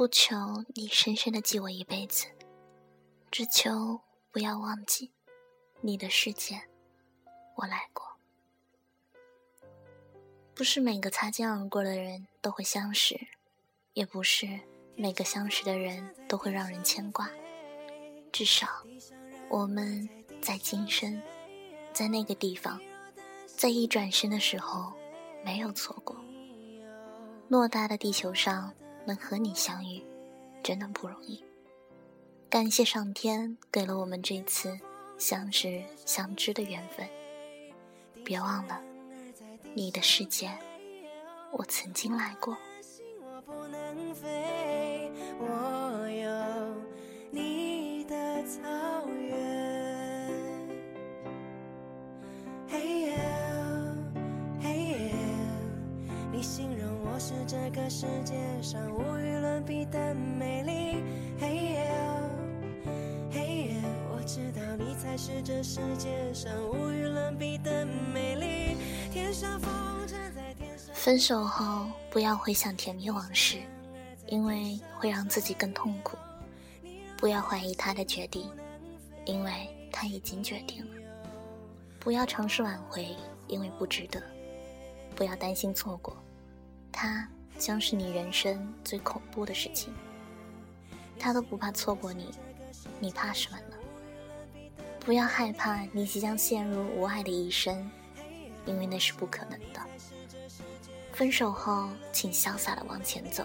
不求你深深的记我一辈子，只求不要忘记，你的世界我来过。不是每个擦肩而过的人都会相识，也不是每个相识的人都会让人牵挂。至少，我们在今生，在那个地方，在一转身的时候，没有错过。偌大的地球上。能和你相遇，真的不容易。感谢上天给了我们这次相识相知的缘分。别忘了，你的世界，我曾经来过。这世界上无与伦比的美丽。嘿耶，嘿耶，我知道你才是这世界上无与伦比的美丽。天上风筝在天上。分手后不要回想甜蜜往事，因为会让自己更痛苦。不要怀疑他的决定，因为他已经决定了。不要尝试挽回，因为不值得。不要担心错过，他。将是你人生最恐怖的事情。他都不怕错过你，你怕什么呢？不要害怕你即将陷入无爱的一生，因为那是不可能的。分手后，请潇洒的往前走，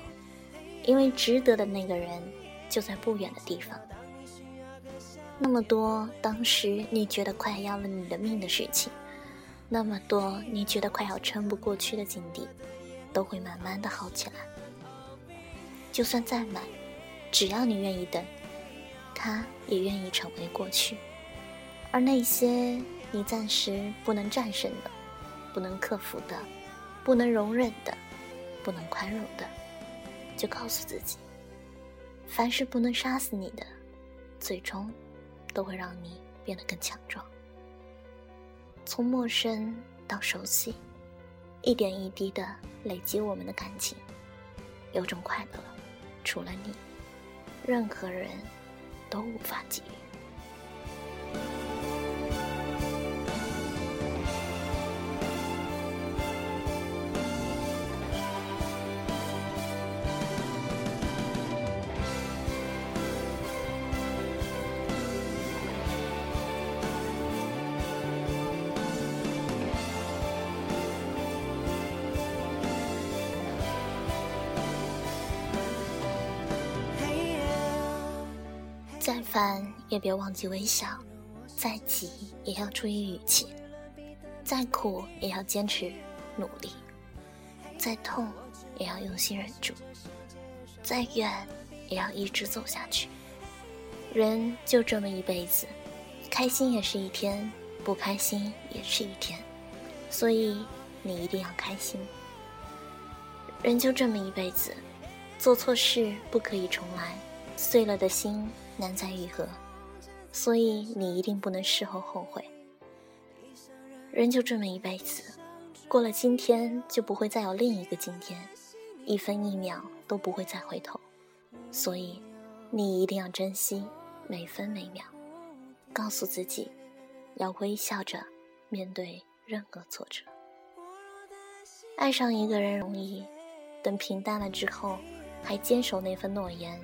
因为值得的那个人就在不远的地方。那么多当时你觉得快要了你的命的事情，那么多你觉得快要撑不过去的境地。都会慢慢的好起来。就算再慢，只要你愿意等，它也愿意成为过去。而那些你暂时不能战胜的、不能克服的、不能容忍的、不能宽容的，就告诉自己：凡是不能杀死你的，最终都会让你变得更强壮。从陌生到熟悉。一点一滴的累积我们的感情，有种快乐，除了你，任何人都无法给予。再烦也别忘记微笑，再急也要注意语气，再苦也要坚持努力，再痛也要用心忍住，再远也要一直走下去。人就这么一辈子，开心也是一天，不开心也是一天，所以你一定要开心。人就这么一辈子，做错事不可以重来，碎了的心。难再愈合，所以你一定不能事后后悔。人就这么一辈子，过了今天就不会再有另一个今天，一分一秒都不会再回头，所以你一定要珍惜每分每秒，告诉自己要微笑着面对任何挫折。爱上一个人容易，等平淡了之后还坚守那份诺言，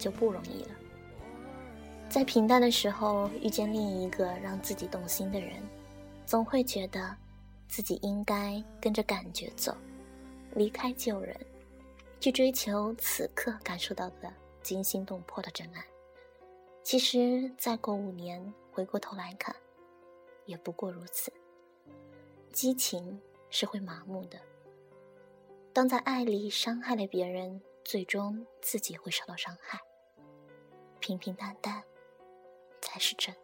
就不容易了。在平淡的时候遇见另一个让自己动心的人，总会觉得自己应该跟着感觉走，离开旧人，去追求此刻感受到的惊心动魄的真爱。其实再过五年回过头来看，也不过如此。激情是会麻木的，当在爱里伤害了别人，最终自己会受到伤害。平平淡淡。才是真。